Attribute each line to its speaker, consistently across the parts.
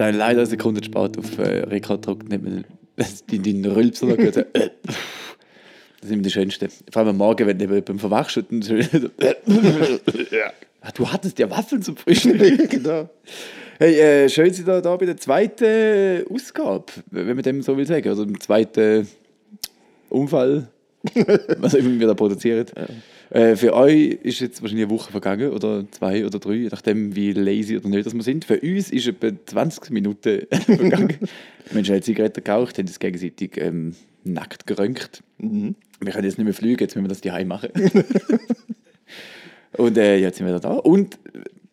Speaker 1: Habe ich leider eine Sekunde spät auf äh, Rekord gedrückt, nicht mehr die Rülpser noch gehört. habe. Äh, Das ist immer die schönste. Vor allem am Morgen, wenn du beim Verwachst und so, Ah, Du hattest ja Waffeln zum Frühstück.
Speaker 2: genau.
Speaker 1: Hey, äh, schön, Sie da, da bei der zweiten Ausgabe, wenn man dem so will sagen. Also im zweiten Unfall, was immer wir da produzieren. Äh, für euch ist jetzt wahrscheinlich eine Woche vergangen oder zwei oder drei, je nachdem wie lazy oder nicht dass wir sind. Für uns ist etwa 20 Minuten vergangen. wir haben Zigaretten geraucht, haben uns gegenseitig ähm, nackt geröntgt. Wir können jetzt nicht mehr fliegen, jetzt müssen wir das die machen. Und äh, jetzt sind wir da. Und,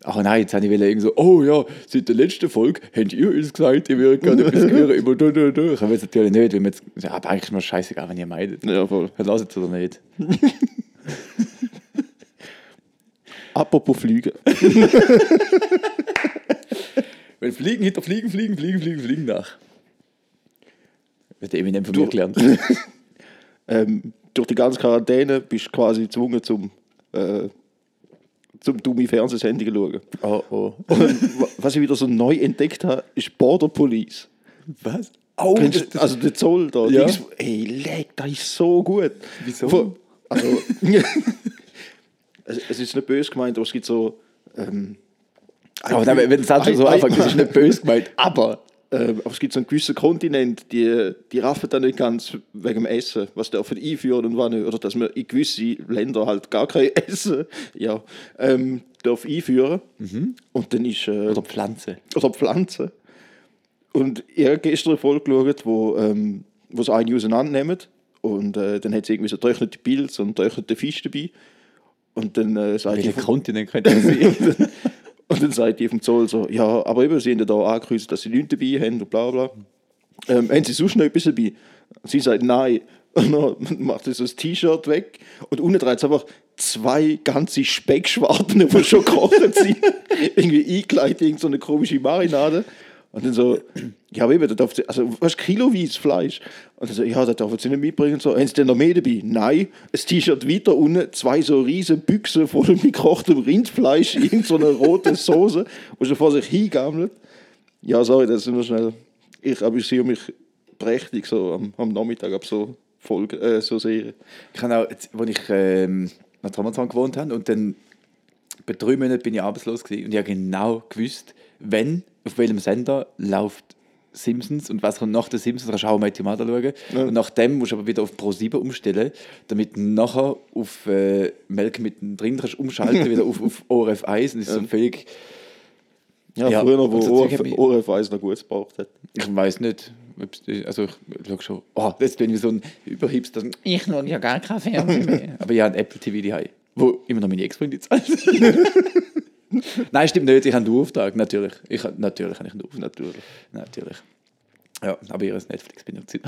Speaker 1: ach nein, jetzt habe ich irgendwie so, oh ja, seit der letzten Folge habt ihr uns gesagt, ihr würdet gerne etwas hören über da, da, da. Ich habe jetzt natürlich nicht, weil wir jetzt, ja, aber eigentlich ist mir scheißegal, wenn ihr meidet.
Speaker 2: Ja, voll.
Speaker 1: Lasst es oder nicht.
Speaker 2: Apropos Fliegen.
Speaker 1: Wenn Fliegen hinter Fliegen, Fliegen, Fliegen, Fliegen, Fliegen nach. Wird der Eminem von mir gelernt.
Speaker 2: ähm, durch die ganze Quarantäne bist du quasi gezwungen zum, äh, zum dumme Fernsehsendungen schauen.
Speaker 1: Oh, oh.
Speaker 2: Und wa- was ich wieder so neu entdeckt habe, ist Border Police.
Speaker 1: Was? Oh,
Speaker 2: Kennst also der Zoll da.
Speaker 1: Ja.
Speaker 2: Dings, ey, leck, das ist so gut.
Speaker 1: Wieso?
Speaker 2: Also, es, es ist nicht böse gemeint, aber es gibt so. Ähm,
Speaker 1: aber dann, wenn es halt schon so
Speaker 2: ein-
Speaker 1: anfängt, das ist nicht böse gemeint, aber.
Speaker 2: Ähm, aber es gibt so einen gewissen Kontinent, die, die raffen dann nicht ganz wegen dem Essen, was dürfen einführen und was nicht. Oder dass man in gewisse Länder halt gar kein Essen ja, ähm, darf einführen Und dann ist. Äh,
Speaker 1: Oder Pflanze.
Speaker 2: oder Pflanzen. Und ich habe gestern eine Folge geschaut, wo, ähm, wo sie eine auseinandernehmen. Und äh, dann hat sie irgendwie so getrocknete Pilze und getrocknete Fisch dabei. Und dann äh, sagt die vom,
Speaker 1: Kontinent könnte das sein?
Speaker 2: und dann sagt die vom Zoll so, ja, aber eben, sie haben ja da angekreuzt, dass sie nichts dabei haben und bla bla. Ähm, haben sie sonst noch etwas dabei? Sie sagt, nein. Und dann macht sie so das T-Shirt weg und unten dreht einfach zwei ganze Speckschwarten, die schon gekocht sind, irgendwie eingeleitet in so eine komische Marinade. Und dann so, ja, eben, da darf sie, also, was kiloweise Fleisch? Und dann so, ja, da dürfen sie nicht mitbringen. Und so, haben sie denn noch mehr dabei? Nein. Ein T-Shirt weiter unten, zwei so riesen Büchsen voll mit gekochtem Rindfleisch, irgend so eine rote Soße, die schon vor sich hingammelt. Ja, sorry, das sind wir schnell. Ich amüsiere mich prächtig so am, am Nachmittag ab so Folge, äh, so Serien.
Speaker 1: Ich habe auch, als ich ähm, nach Trommelzahn gewohnt habe und dann bei drei Monaten bin ich arbeitslos gewesen und ich habe genau gewusst, wenn, auf welchem Sender läuft Simpsons und was kommt nach den Simpsons, kannst du auch Matthew Mother schauen. Und nach dem musst du aber wieder auf Pro 7 umstellen, damit du nachher auf äh, Melk mittendrin kannst umschalten, wieder auf, auf ORF 1 und das ist so völlig,
Speaker 2: Ja,
Speaker 1: Ja,
Speaker 2: früher,
Speaker 1: und
Speaker 2: wo
Speaker 1: so
Speaker 2: ORF,
Speaker 1: Zeug hat mich-
Speaker 2: ORF 1 noch gut gebraucht hat.
Speaker 1: ich weiß nicht, die- also ich schaue schon, oh, jetzt bin ich so ein Überhipster, ich schaue ja gar kein Fernsehen mehr. Aber ich habe ein Apple TV daheim, wo immer noch meine Ex-Freundin zahlt. Nein, stimmt nicht, ich habe einen Auftrag, natürlich. Ich, natürlich habe ich einen Auftrag.
Speaker 2: Natürlich.
Speaker 1: Natürlich. Ja, aber ihr ist Netflix benutzt.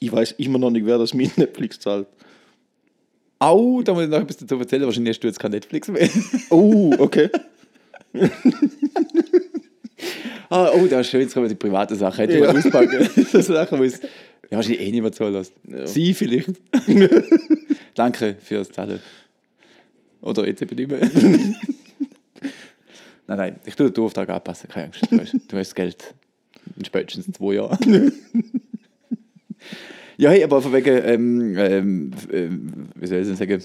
Speaker 2: Ich weiß immer noch nicht, wer das mit Netflix zahlt.
Speaker 1: Au, da muss ich noch etwas dazu erzählen. Wahrscheinlich hast du jetzt kein Netflix mehr.
Speaker 2: Oh, okay.
Speaker 1: ah, oh, das ist schön, jetzt kommen die privaten Sachen. Hätte ich
Speaker 2: Ja.
Speaker 1: mal auspacken. so Sachen, es ja, wahrscheinlich eh niemand zulässt. Sie vielleicht. Danke fürs Zahlen. Oder jetzt eben nicht mehr. Nein, nein, ich tue den Auftrag anpassen, keine Angst. Du hast, du hast das Geld in spätestens zwei Jahren. ja, hey, aber von wegen, ähm, ähm, ähm, wie soll ich denn sagen,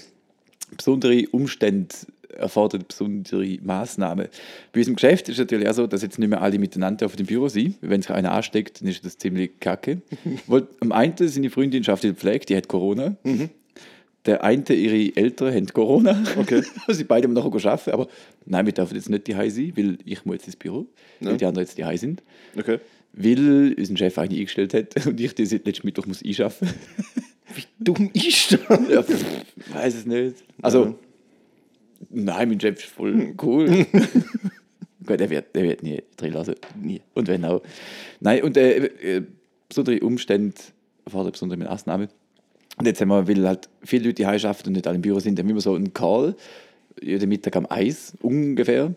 Speaker 1: besondere Umstände erfordern besondere Maßnahmen. Bei uns im Geschäft ist es natürlich auch so, dass jetzt nicht mehr alle miteinander auf dem Büro sind. Wenn sich einer ansteckt, dann ist das ziemlich kacke. Weil am einen seine Freundin schafft in der Pflege, die hat Corona. Der eine, ihre Eltern haben Corona.
Speaker 2: Okay.
Speaker 1: Sie beide nachher arbeiten. Aber nein, wir dürfen jetzt nicht die sein, weil ich muss jetzt ins Büro, weil
Speaker 2: Ja.
Speaker 1: die anderen jetzt die sind.
Speaker 2: Okay.
Speaker 1: Weil unser Chef eine eingestellt hat und ich die seit letzten Mittwoch muss einschaffen.
Speaker 2: Dumm ist das.
Speaker 1: Ja, weiß es nicht. Also, nein, mein Chef ist voll cool. Gut, der wird, der wird nie drin lassen. Nie. Und wenn auch. Nein, und äh, äh, besondere Umstände erfordern besondere Maßnahmen. Und jetzt haben wir, weil halt viele Leute hier arbeiten und nicht alle im Büro sind, haben wir immer so einen Call, jeden Mittag am Eis ungefähr.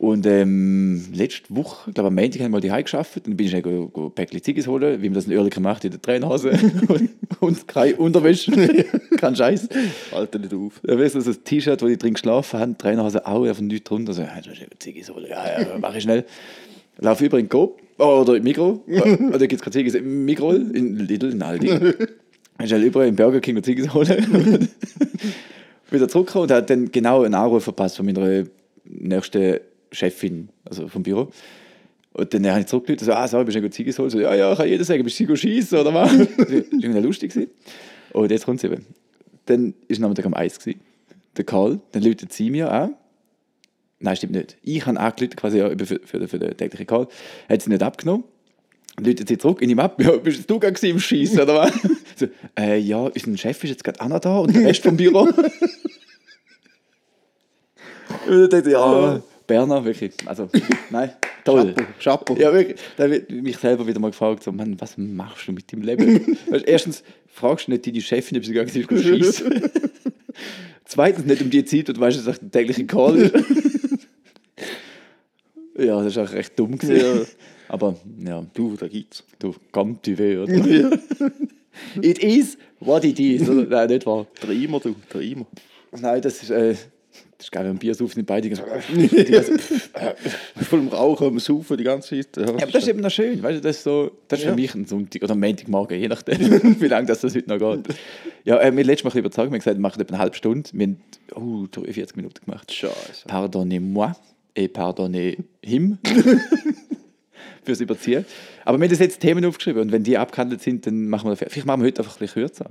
Speaker 1: Und ähm, letzte Woche, ich glaube am Montag, haben wir die geschafft. Dann bin ich schnell go, go ein Päckchen Ziggis holen, wie man das in Oerlikon macht, in der Tränenhase. und, und keine Unterwäsche. Kein Scheiß.
Speaker 2: Alter, nicht auf.
Speaker 1: Da weißt du, ein T-Shirt, wo die drin geschlafen haben, Trainerhose auch, einfach nichts drunter. So, ja, Ziggis holen. Ja, ja, mach ich schnell. laufe über in Coop oh, oder im Mikro, oder gibt es gerade Ziggis im Mikro, in Lidl, in Aldi. Ich halt überall im Burger King und Ziggis holen. wieder zurückgekommen und hat dann genau einen Anruf verpasst von meiner nächsten Chefin, also vom Büro. Und dann habe ich zurückgelegt, so, ah, so, bist du ein holen? So, ja, ja, kann jeder sagen, bist du schießen oder was? das war irgendwie lustig. Gewesen. Und jetzt kommt es eben. Dann war Nachmittag am Eis. Gewesen. Der Karl, dann läutet sie mir an. Nein, stimmt nicht. Ich habe angerufen, quasi ja, für, für, für den täglichen Call. Hat sie nicht abgenommen. Läutet sie zurück in ihm ab. Ja, bist du gar im Schießen, oder was? so, äh, ja, unser Chef ist jetzt gerade auch noch da und der Rest vom Büro. und dann ja, Berner, wirklich. Also, nein, toll.
Speaker 2: Chapeau.
Speaker 1: Ja, wirklich. Da ich mich selber wieder mal gefragt, so, Mann, was machst du mit deinem Leben? weißt, erstens, fragst du nicht deine Chefin, ob sie gegangen ist, schießen. Zweitens, nicht um die Zeit, wo du weißt, dass es der tägliche Call ist. ja, das war auch recht dumm. Gewesen.
Speaker 2: Ja.
Speaker 1: Aber, ja,
Speaker 2: Du, da gibt's.
Speaker 1: du, kommt die weh, oder? it is what it is. Oder? Nein, nicht wahr.
Speaker 2: Dreimal, du, dreimal.
Speaker 1: Nein, das ist, äh, das ist geil, wenn Bier saufen, beide so, die ganze,
Speaker 2: Voll im Rauchen, am Saufen die ganze Zeit. Ja,
Speaker 1: Ja, aber das ist eben noch schön, weißt du, das ist, so, das ist
Speaker 2: Ja.
Speaker 1: für mich ein Sonntag oder ein Montagmorgen, je nachdem, wie lange das, das heute noch geht. Ja, äh, wir haben letztes Mal überzeugt, wir haben gesagt, wir machen etwa eine halbe Stunde, wir haben uh, 43 Minuten gemacht.
Speaker 2: Scheiße.
Speaker 1: Pardonnez-moi et pardonnez him fürs Überziehen. Aber wir haben das jetzt Themen aufgeschrieben und wenn die abgehandelt sind, dann machen wir, vielleicht machen wir heute einfach ein bisschen kürzer.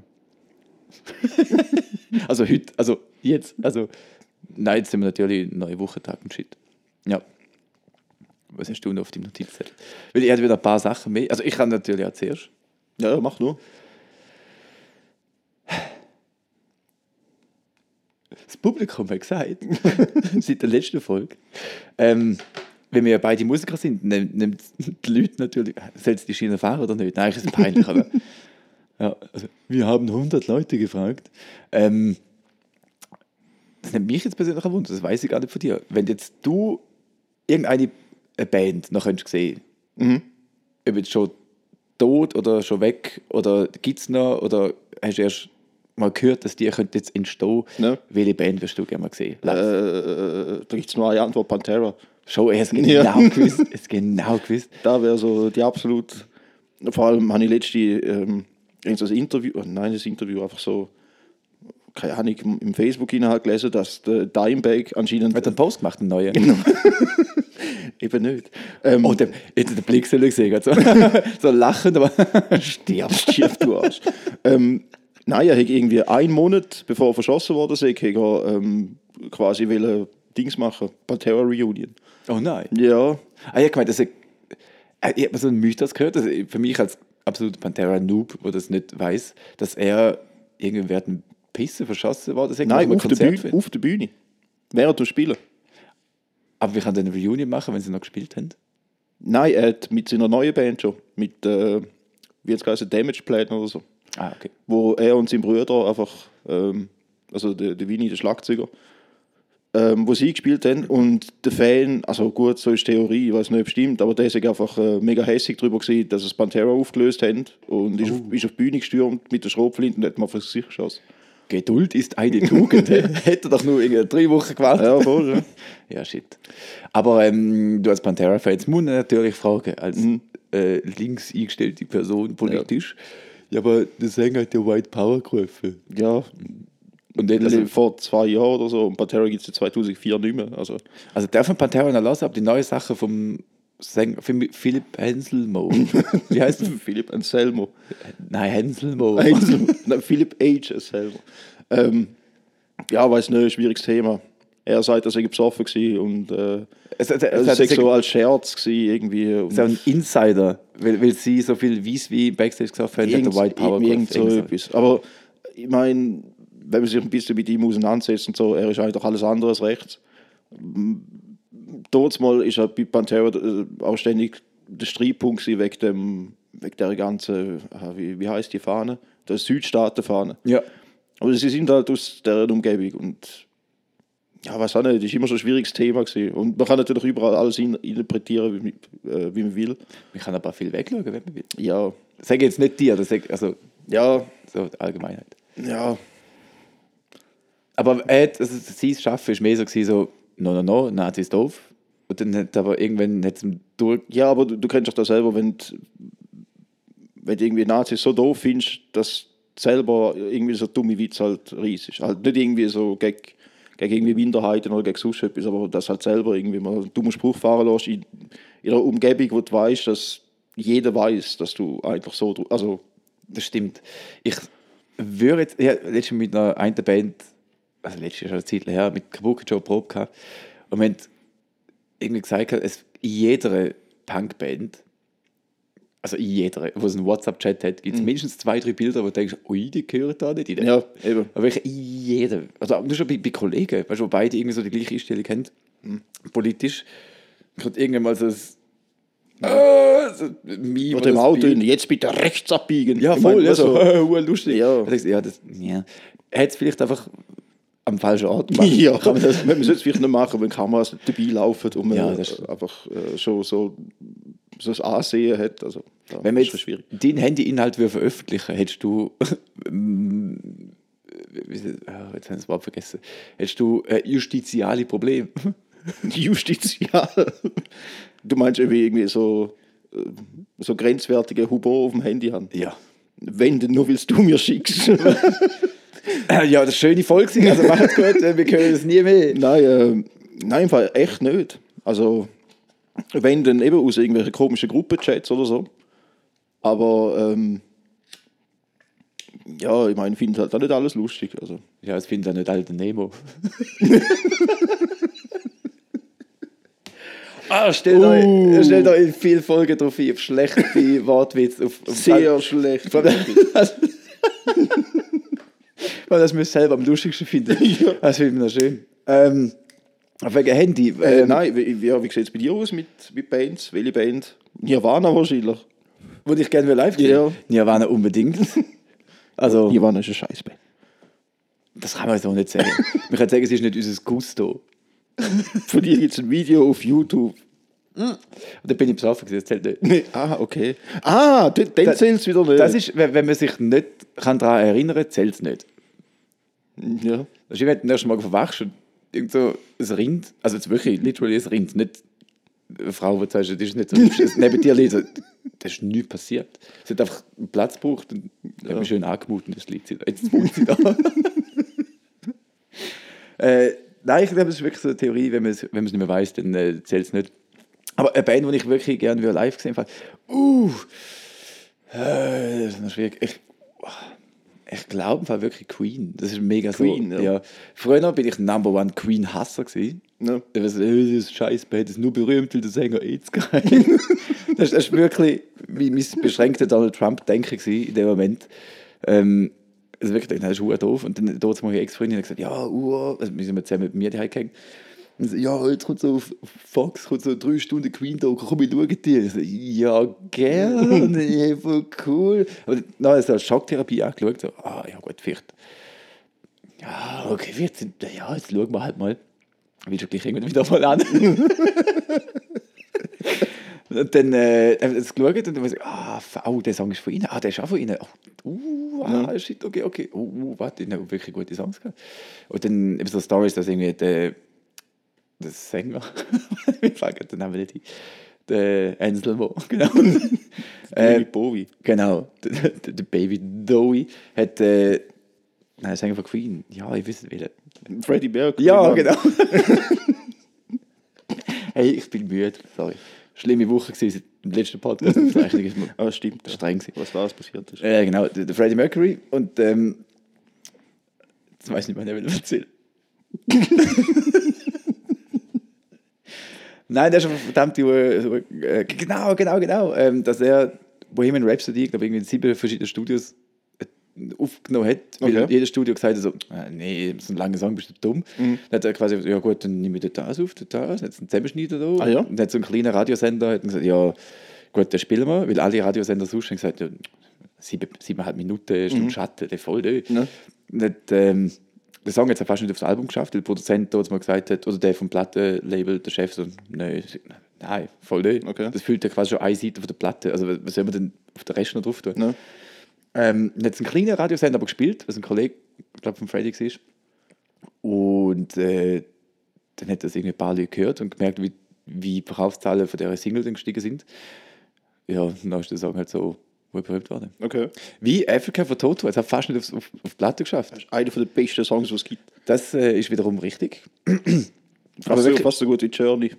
Speaker 1: also heute, also jetzt, also nein, jetzt sind wir natürlich neue Wochentag und Shit. Ja. Was hast du noch auf deinem Notizzettel? Weil ich hatte wieder ein paar Sachen mehr. Also ich kann natürlich auch zuerst.
Speaker 2: Ja, mach nur.
Speaker 1: Das Publikum hat gesagt, seit der letzten Folge, ähm, wenn wir ja beide Musiker sind, nimmt, die Leute natürlich, soll es die Schiene fahren oder nicht? Nein, ist es peinlich, aber ja, also, wir haben 100 Leute gefragt. Ähm, das nimmt mich jetzt persönlich ein Wunder, das weiß ich gar nicht von dir. Wenn jetzt du irgendeine eine Band noch könntest sehen, ob jetzt schon tot oder schon weg oder gibt es noch oder hast du erst mal gehört, dass die könnte jetzt entstehen,
Speaker 2: Ja.
Speaker 1: welche Band wirst du gerne mal sehen?
Speaker 2: Äh, da gibt es nur eine Antwort: Pantera.
Speaker 1: Schon, er ist
Speaker 2: Ja.
Speaker 1: genau gewusst. Er ist genau gewusst.
Speaker 2: Da wäre so die absolut. Vor allem habe ich letzte ähm, so ein Interview, oh nein, das Interview einfach so, keine Ahnung, im- im Facebook-Inhalt gelesen, dass der Dimebag anscheinend.
Speaker 1: Hat einen Post gemacht, einen neuen?
Speaker 2: Eben nicht. Ähm,
Speaker 1: Oh, der, hätte den Blick sollen gesehen. gerade So, so lachend, aber stirb.
Speaker 2: Schief, du Arsch. ähm, nein, er hat irgendwie einen Monat, bevor er verschossen wurde, hat er ähm, quasi Dings machen, Pantera Reunion.
Speaker 1: Oh nein.
Speaker 2: Ja,
Speaker 1: Ah, ja, gemeint, dass er, äh, ich habe so einen Mythos gehört, er- für mich als absoluter Pantera-Noob, der das nicht weiß, dass er irgendwie dem Pissen verschossen war. Das
Speaker 2: nein, auf der, Bühne, auf der Bühne. Während du spielen.
Speaker 1: Aber wir können dann eine Reunion machen, wenn sie noch gespielt haben.
Speaker 2: Nein, er hat mit seiner neuen Band schon, mit, äh, wie jetzt heißt Damage Plan oder so,
Speaker 1: Ah, okay.
Speaker 2: wo er und sein Bruder einfach, ähm, also der, der Winnie, der Schlagzeuger, ähm, wo sie gespielt haben und der Fan, also gut, so ist Theorie, ich weiß nicht, ob stimmt, aber der ist einfach äh, mega hässig darüber gewesen, dass es Pantera aufgelöst haben und ist, auf, ist auf die Bühne gestürmt mit der Schrotflinte und hat mal vor sich geschossen.
Speaker 1: Geduld ist eine Tugend. hä? Hätte doch nur drei Wochen gewartet.
Speaker 2: Ja, voll, ja.
Speaker 1: Ja, shit. Aber ähm, du als Pantera-Fan, jetzt muss ich natürlich fragen, als
Speaker 2: Mhm.
Speaker 1: äh, links eingestellte Person politisch, ja, aber der Sänger hat ja White Power gerufen.
Speaker 2: ja.
Speaker 1: Und nicht, also,
Speaker 2: vor zwei Jahren oder so und Pantera gibt es ja 2004 nicht mehr. Also,
Speaker 1: also darf man Pantera noch lassen, aber die neue Sache vom Sänger, Philipp Henselmo. Wie heißt er?
Speaker 2: Philipp Anselmo.
Speaker 1: Nein, Henselmo.
Speaker 2: Einzel- Nein, Philipp H. selber. Ähm, ja, weiß nicht, schwieriges Thema. Er sagt, er sei besoffen gewesen und äh,
Speaker 1: Es, es,
Speaker 2: es
Speaker 1: es, es,
Speaker 2: so als Scherz gewesen, irgendwie. Und
Speaker 1: so ein Insider, weil, weil sie so viel Weiss wie Backstage gesagt haben, der White Power
Speaker 2: irgend so etwas. Aber ich meine, wenn man sich ein bisschen mit ihm auseinandersetzt und so, er ist eigentlich doch alles andere als rechts. Dort mal ist er bei Pantera äh, auch ständig der Streitpunkt wegen, dem, wegen der ganzen, ah, wie, wie heißt die Fahne? Der Südstaatenfahne.
Speaker 1: Ja.
Speaker 2: Aber sie sind halt aus der Umgebung und ja, weiß auch nicht, das ist immer so ein schwieriges Thema gewesen. Und man kann natürlich überall alles in, interpretieren, wie, äh, wie man will.
Speaker 1: Man kann aber viel wegschauen, wenn man will.
Speaker 2: Ja,
Speaker 1: Sag jetzt nicht dir, das sag, also
Speaker 2: ja,
Speaker 1: so die Allgemeinheit.
Speaker 2: ja,
Speaker 1: Aber er hat, also sein Schaffen war mehr so, so no, no, no, Nazi ist doof. Und dann hat aber irgendwann hat's durch.
Speaker 2: Ja, aber du, du kennst doch das selber, wenn, wenn du irgendwie Nazis so doof findest, dass selber irgendwie so dumme Witze halt riesig. Halt nicht irgendwie so gegen, gegen irgendwie Minderheiten oder gegen sonst etwas, aber dass halt selber irgendwie mal einen dummen Spruch fahren lässt in, in einer Umgebung, wo du weißt, dass jeder weiß, dass du einfach so. Also,
Speaker 1: Das stimmt. Ich würde jetzt, ich letztens mit einer einen Band, also letztes Jahr schon eine Zeit her, mit Kabuki Joe Probe gehabt. Und wir haben irgendwie gesagt, es, in jeder Punkband, also in jeder, wo es einen WhatsApp-Chat hat, gibt es mindestens zwei, drei Bilder, wo du denkst, ui, die gehören da nicht rein.
Speaker 2: ja, eben.
Speaker 1: Aber wirklich in jedem. Also nur schon bei, bei Kollegen, weißt du, wo beide irgendwie so die gleiche Einstellung haben, politisch, kommt irgendwann mal so ein äh, so Meme
Speaker 2: Oder im Auto,
Speaker 1: Bild.
Speaker 2: jetzt bitte rechts abbiegen.
Speaker 1: Ja,
Speaker 2: Ich
Speaker 1: voll, ja, so,
Speaker 2: also-
Speaker 1: äh, lustig.
Speaker 2: Ja.
Speaker 1: Da denkst du, ja, das, ja. Hätte es vielleicht einfach am falschen Ort gemacht.
Speaker 2: Ja, kann man das, man sollte es vielleicht nicht machen, wenn Kameras dabei laufen und man
Speaker 1: Ja,
Speaker 2: einfach äh, schon so, so das Ansehen hat. Also,
Speaker 1: Wenn man jetzt
Speaker 2: schwierig.
Speaker 1: deinen Handy-Inhalt würde veröffentlichen hättest du. ah, jetzt habe ich das Wort vergessen. Hättest du äh, justiziale Probleme.
Speaker 2: Justizial. Du meinst irgendwie, irgendwie so, äh, so grenzwertige Humor auf dem Handy haben.
Speaker 1: ja.
Speaker 2: Wenn, nur willst du mir schickst.
Speaker 1: Ja, das ist eine schöne Folge. Also macht's gut, wir können das nie mehr.
Speaker 2: nein, äh, nein, im Fall echt nicht. Also, wenn dann eben aus irgendwelchen komischen Gruppenchats oder so. Aber, ähm, ja, ich meine, ich finde halt auch nicht alles lustig. Also.
Speaker 1: Ja, das findet ja nicht alter Nemo. ah, stell euch,
Speaker 2: Uh.
Speaker 1: stell euch in vielen Folgen drauf ein, auf schlechte Wortwitze. Auf, auf
Speaker 2: Sehr schlecht.
Speaker 1: Weil das müsst ihr selber am lustigsten finden. Das finde ich noch schön. Ähm, auf wegen Handy.
Speaker 2: Äh,
Speaker 1: Ähm,
Speaker 2: nein, wie, ja, wie sieht es bei dir aus mit, mit Bands? Welche Band? Nirvana wahrscheinlich.
Speaker 1: Würde ich gerne live sehen.
Speaker 2: Ja.
Speaker 1: Nirvana unbedingt. Also,
Speaker 2: Nirvana ist eine Scheißband.
Speaker 1: das kann man so nicht sagen. Man kann sagen, es ist nicht unser Gusto.
Speaker 2: Von dir gibt es ein Video auf YouTube.
Speaker 1: Und da bin ich besoffen das zählt nicht.
Speaker 2: Nee. Ah, okay. Ah, dann, dann zählt es wieder nicht.
Speaker 1: Das ist, wenn wenn man sich nicht kann daran erinnern kann, zählt es nicht.
Speaker 2: Ja.
Speaker 1: Ist wie wenn du ersten Mal verwachst und irgend so ein Rind, also jetzt wirklich literally ein Rind, nicht eine Frau, die sagst, das ist nicht so hübsch, neben dir liegt, so, das ist nichts passiert. Sie hat einfach einen Platz gebraucht und hat mich schön angemutet und jetzt liegt sie da. Jetzt wohnt sie da. äh, nein, ich glaube, das ist wirklich so eine Theorie, wenn man es wenn nicht mehr weiß, dann äh, zählt es nicht. Aber eine Band, die ich wirklich gerne wieder live gesehen habe, uh, äh, das ist noch schwierig. Ich, ich glaube Fall wirklich Queen. Das ist mega
Speaker 2: Queen,
Speaker 1: so.
Speaker 2: ja.
Speaker 1: Ja. Früher bin ich Number One Queen-Hasser gewesen.
Speaker 2: Ja.
Speaker 1: Ich weiß, äh, das ist nur berühmt, weil der Sänger AIDS geil. das, das ist wirklich wie mein beschränkter Donald Trump-Denken gewesen in dem Moment. Ähm, also wirklich, das ist verdammt doof. Und dann dort meine Ex-Freundin gesagt, ja, uh, also wir sind zusammen mit mir daheim gegangen. Und so, ja, jetzt kommt so auf Fox, kommt so drei Stunden Queen Talk, komm, ich schaue dir. Ich so, ja, gerne, ja, voll cool. Aber dann habe ich so Schocktherapie angeschaut, so, ah, ja gut, vielleicht. Ja, okay, vielleicht, ja, jetzt schauen wir halt mal. Willst du gleich irgendwann wieder mal an? und dann äh, haben wir das geschaut und dann war ich, ah, oh, der Song ist von Ihnen, ah, der ist auch von Ihnen. Oh, uh, ah, shit, okay, okay. Oh, uh, warte, die haben wirklich gute Songs gehabt. Und dann eben so Stories, dass irgendwie der, der Sänger, wir fangen den Namen nicht der Anselmo, genau.
Speaker 2: Äh,
Speaker 1: äh,
Speaker 2: Bowie.
Speaker 1: genau, der, Baby Dowie hat, äh, nein, Sänger von Queen, ja, ich weiß nicht.
Speaker 2: Freddie Mercury.
Speaker 1: Ja, genau. hey, ich bin müde, sorry. Schlimme Woche gewesen, seit dem letzten Podcast. Ist mir
Speaker 2: Ah, stimmt. ja.
Speaker 1: streng gewesen.
Speaker 2: Was da passiert ist.
Speaker 1: Ja, genau, der, der Freddie Mercury und ähm, jetzt weiß ich nicht mehr, wer will erzählen. Nein, der ist aber verdammt äh, äh, genau, genau, genau, ähm, dass er Bohemian Rhapsody, ich glaube irgendwie in sieben verschiedenen Studios äh, aufgenommen hat, weil
Speaker 2: Okay.
Speaker 1: jedes Studio gesagt hat so, äh, nee, so ein langer Song bist du dumm.
Speaker 2: Mhm.
Speaker 1: Dann hat er quasi gesagt, ja gut, dann nehme ich das auf, das, dann hat es einen Zusammenschneider da.
Speaker 2: Ah, ja?
Speaker 1: Und dann hat so ein kleiner Radiosender hat dann gesagt, ja gut, den spielen wir, weil alle Radiosender sonst haben gesagt, ja, sieben, siebeneinhalb Minuten, Stunde Schatten, der voll da.
Speaker 2: Mhm. Ja.
Speaker 1: Und hat, ähm, der Song hat es fast nicht aufs Album geschafft, weil der Produzent dort mal gesagt hat, oder der vom Plattenlabel, der Chef, so, nein, nein, voll nicht.
Speaker 2: Okay.
Speaker 1: Das füllt ja quasi schon eine Seite von der Platte. Also was soll man denn auf den Rest noch drauf tun?
Speaker 2: Ja.
Speaker 1: Ähm, dann hat es einen kleinen Radiosender aber gespielt, was ein Kollege, ich glaube, von Freddy war. Und äh, dann hat das irgendwie ein paar Leute gehört und gemerkt, wie, wie die Verkaufszahlen von dieser Single dann gestiegen sind. Ja, dann ist der Song halt so wohl berühmt worden.
Speaker 2: Okay.
Speaker 1: Wie Africa von Toto, es hat fast nicht auf, auf, auf die Platte geschafft.
Speaker 2: Einer der besten Songs, die es gibt.
Speaker 1: Das äh, ist wiederum richtig.
Speaker 2: Fast, so,
Speaker 1: wirklich-
Speaker 2: fast so gut wie Journey.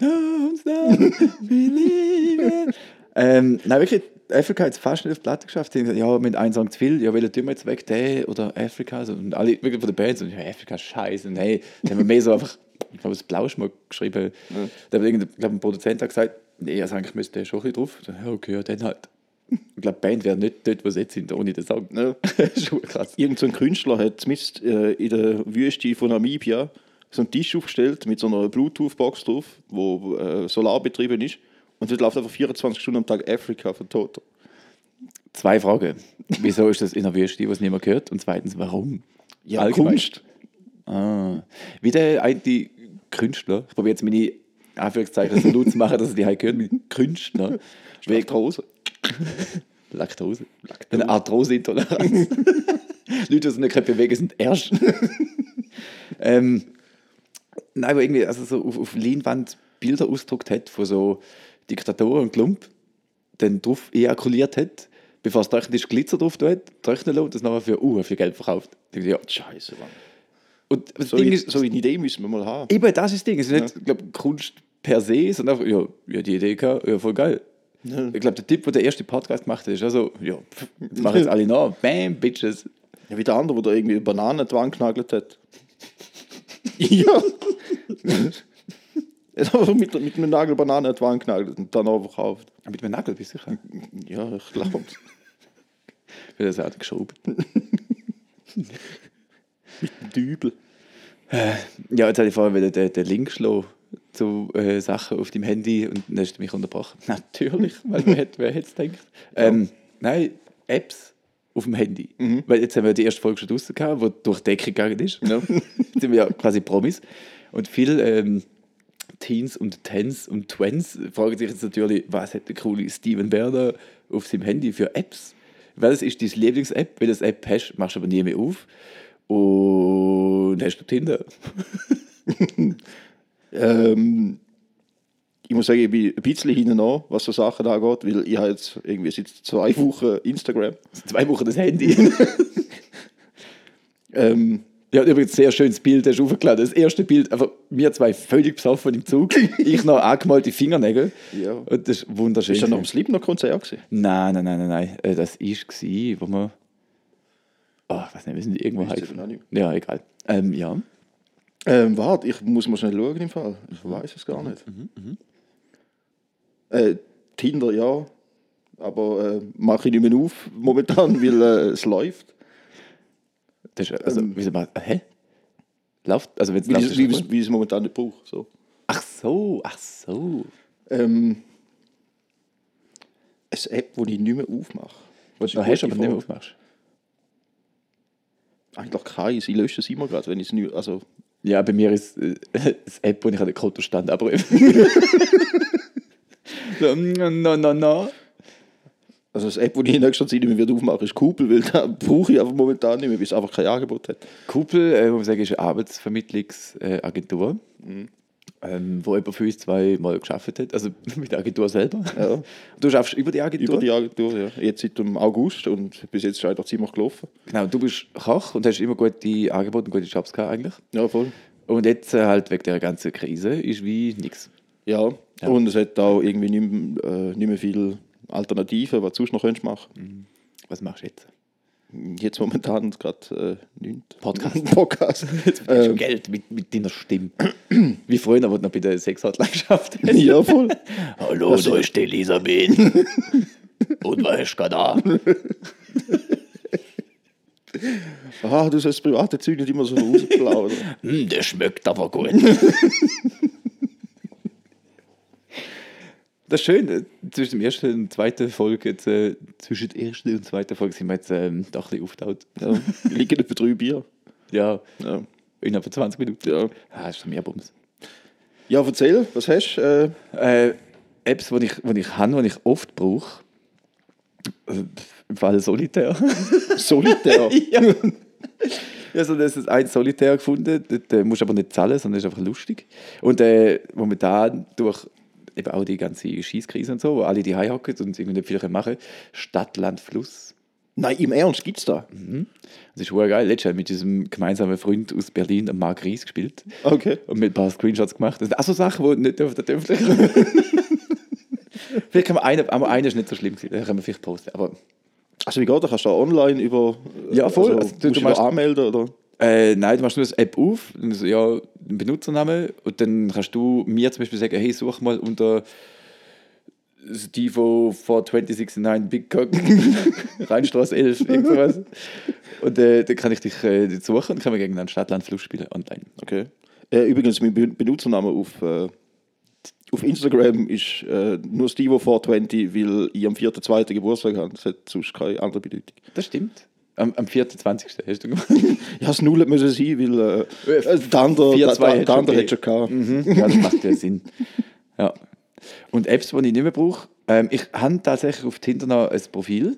Speaker 1: Don't stop believing. ähm, nein, wirklich, Africa hat es fast nicht auf die Platte geschafft. Die haben gesagt, ja, mit einem Song zu viel, ja, welchen tun wir jetzt weg, den oder Africa? Also, und alle wirklich von der Band so, ja, Africa ist scheiße. Und hey, dann haben wir mehr so einfach, ich glaube, das Blauschmuck geschrieben. Da hat irgendein, ich glaube, ein Produzent hat gesagt, nee, also eigentlich müsste der schon ein bisschen drauf. Ich so, Ja, okay, ja, dann halt. Ich glaube, die Band wäre nicht dort, wo sie jetzt sind, ohne den Song.
Speaker 2: Ja.
Speaker 1: schon krass.
Speaker 2: Irgend so ein Künstler hat zumindest äh, in der Wüste von Namibia so einen Tisch aufgestellt mit so einer Bluetooth-Box drauf, wo äh, solarbetrieben ist. Und dort läuft einfach 24 Stunden am Tag Afrika von Toto.
Speaker 1: Zwei Fragen. Wieso ist das in der Wüste, was niemand gehört? Und zweitens, warum? Allgemein.
Speaker 2: Kunst.
Speaker 1: Ah. Wie der eine Künstler, ich probiere jetzt meine Anführungszeichen so laut zu machen, dass er die halt gehört, mit Künstler.
Speaker 2: Laktose.
Speaker 1: Laktose. Eine Arthroseintoleranz. Leute, die sich nicht bewegen, sind erst. ähm, nein, aber irgendwie, also so auf, auf Leinwand Bilder ausgedruckt hat von so Diktatoren und Klump, dann drauf ejakuliert hat, bevor es trocknet ist, Glitzer drauf hat, trocknen lassen und das nachher für uh, viel Geld verkauft. Ich dachte, ja.
Speaker 2: Scheiße, Mann.
Speaker 1: Und das
Speaker 2: So,
Speaker 1: Ding ist,
Speaker 2: so eine Idee müssen wir mal haben.
Speaker 1: Eben, das ist das Ding. Es ist nicht, ich glaube, Kunst per se, sondern einfach, ja, ja, die Idee gehabt, ja, voll geil.
Speaker 2: Ja.
Speaker 1: Ich glaube, der Typ, der den ersten Podcast gemacht hat, ist also, ja, pff, machen jetzt alle nach. Bam, Bitches.
Speaker 2: Ja, wie der andere, der irgendwie Bananen an die Wand genagelt hat. ja. Er hat einfach mit, mit einem Nagel Bananen an die Wand genagelt und dann auch verkauft.
Speaker 1: Mit einem Nagel, bist du sicher?
Speaker 2: Ja, ich glaube.
Speaker 1: Wird das auch geschraubt.
Speaker 2: Dübel.
Speaker 1: Ja, jetzt habe ich vorher wieder den, den Link schlagen zu äh, Sachen auf deinem Handy und dann hast du mich unterbrochen. Natürlich, weil wer hätte es gedacht? Ähm, nein, Apps auf dem Handy. Weil jetzt haben wir die erste Folge schon draußen gehabt, wo durch die Decke gegangen ist.
Speaker 2: Ja.
Speaker 1: Jetzt sind wir ja quasi Promis. Und viele ähm, Teens und Tens und Twens fragen sich jetzt natürlich, was hat der coole Steven Berner auf seinem Handy für Apps? Welches ist deine Lieblings-App? Wenn du eine App hast, machst du aber nie mehr auf. Und hast du Tinder?
Speaker 2: Ähm, ich muss sagen, ich bin ein bisschen hinten an, was so Sachen angeht, weil ich habe jetzt irgendwie seit zwei Wochen Instagram.
Speaker 1: Zwei Wochen das Handy.
Speaker 2: Ähm,
Speaker 1: Ja, übrigens sehr schönes Bild, hast du aufgeladen. Das erste Bild, einfach wir zwei völlig besoffen im Zug. ich noch angemalte Fingernägel.
Speaker 2: Ja.
Speaker 1: Und das ist wunderschön.
Speaker 2: ist ja noch am Slipknot-Konzert gewesen.
Speaker 1: Nein, nein, nein, nein, nein. Äh, Das war, wo wir. Oh, ich weiß nicht, wir sind irgendwo
Speaker 2: nicht?
Speaker 1: Ja, egal. Ähm, ja.
Speaker 2: Ähm, warte, ich muss mal schnell schauen im Fall. Ich weiß es gar nicht. Äh, Tinder ja, aber äh, mache ich nicht mehr auf momentan, weil äh, es läuft.
Speaker 1: Das ist, also,
Speaker 2: Ähm.
Speaker 1: wieso mal. Hä? Läuft? Also, wenn es läuft. ist
Speaker 2: wie,
Speaker 1: es
Speaker 2: wie es momentan nicht brauche. So.
Speaker 1: Ach so, ach so.
Speaker 2: Ähm, eine App, die ich nicht mehr aufmache. Was
Speaker 1: hast du aber nicht mehr aufmachst.
Speaker 2: Eigentlich keins. Ich lösche es immer gerade, wenn ich es nicht. Also,
Speaker 1: Ja, bei mir ist äh, das App, wo ich an den Kontostand abrufe. so, no, no, no.
Speaker 2: also das App, die ich in nächster Zeit nicht mehr aufmache, ist Kupel, weil da brauche ich einfach momentan nicht mehr, weil es einfach kein Angebot hat.
Speaker 1: Kupel, äh, muss man sagen, ist eine Arbeitsvermittlungsagentur, ähm, wo jemand für uns zwei Mal geschafft hat. Also mit der Agentur selber.
Speaker 2: Ja.
Speaker 1: Du schaffst über die Agentur.
Speaker 2: Über die Agentur, ja. Jetzt seit dem August und bis jetzt ist einfach ziemlich gelaufen.
Speaker 1: Genau, du bist Koch und hast immer gute Angebote und gute Jobs gehabt eigentlich.
Speaker 2: Ja, voll.
Speaker 1: Und jetzt äh, halt wegen der ganzen Krise ist wie nichts.
Speaker 2: Ja. und es hat auch irgendwie nicht, mehr, äh, nicht mehr viele Alternativen, was du sonst noch könntest machen
Speaker 1: Was machst du jetzt?
Speaker 2: Jetzt momentan gerade äh, nichts.
Speaker 1: Podcast.
Speaker 2: Podcast.
Speaker 1: Jetzt
Speaker 2: Ähm,
Speaker 1: ähm, Geld mit, mit deiner Stimme. wie wo du noch bei der Sexhotline geschafft
Speaker 2: ja, voll.
Speaker 1: Hallo, da ist die Elisabeth. und was ist da?
Speaker 2: Ah, du sollst private Zeug nicht immer so rausplaudern.
Speaker 1: Hm, der schmeckt aber gut. Das ist schön, äh, zwischen der ersten und zweiten Folge, jetzt, äh, zwischen der ersten und zweiten Folge sind wir jetzt ähm, doch ein bisschen aufgetaucht.
Speaker 2: ja. Liegen etwa drei Bier.
Speaker 1: Ja,
Speaker 2: Ja.
Speaker 1: innerhalb von 20 Minuten.
Speaker 2: Ja.
Speaker 1: Ah, ist schon mehr Bums.
Speaker 2: ja, erzähl, was hast du? Äh,
Speaker 1: Äh, Apps, die ich, die ich habe, die ich oft brauche, äh, im Fall Solitär.
Speaker 2: Solitär.
Speaker 1: ja. Ja, so, das ist ein Solitär gefunden. Dort äh, musst du aber nicht zahlen, sondern ist einfach lustig. Und äh, momentan durch eben auch die ganze Schießkrise und so, wo alle die hocken und irgendwie nicht viel machen Stadt, Land, Fluss.
Speaker 2: Nein, im Ernst, gibt's da?
Speaker 1: Das ist schon geil. Letztes Jahr mit diesem gemeinsamen Freund aus Berlin, Marc Ries, gespielt.
Speaker 2: Okay.
Speaker 1: Und mit ein paar Screenshots gemacht. Das sind auch so Sachen, die nicht auf der Öffentlich Vielleicht kann man einen, aber einer ist nicht so schlimm gewesen. Den können wir vielleicht posten. Aber
Speaker 2: Also wie geht das? Kannst du da online über...
Speaker 1: Ja, voll.
Speaker 2: Also,
Speaker 1: Also, du-
Speaker 2: musst
Speaker 1: du
Speaker 2: du anmelden, oder?
Speaker 1: Äh, nein, du machst nur das App auf, dann so, ja, den Benutzernamen und dann kannst du mir zum Beispiel sagen, hey, such mal unter Stivo 42069 Big Cock Rheinstraße 11, irgend sowas. Und äh, dann kann ich dich äh, suchen und können wir gegen einen Stadtland-Fluss spielen online.
Speaker 2: Okay. Äh, übrigens, mein Be- Benutzername auf, äh, auf Instagram ist äh, nur Stivo420, weil ich am 4.2. Geburtstag habe. Das hat sonst keine andere Bedeutung.
Speaker 1: Das stimmt. Am, am 24. hast du gemacht.
Speaker 2: Ja, es null müssen sein, weil äh,
Speaker 1: Äh,
Speaker 2: äh, der andere,
Speaker 1: 4-2
Speaker 2: der,
Speaker 1: hat
Speaker 2: der, der andere
Speaker 1: okay.
Speaker 2: hat schon gehabt.
Speaker 1: Mhm. Ja, das macht ja Sinn. Ja. Und Apps, die ich nicht mehr brauche, ähm, ich habe tatsächlich auf Tinder noch ein Profil.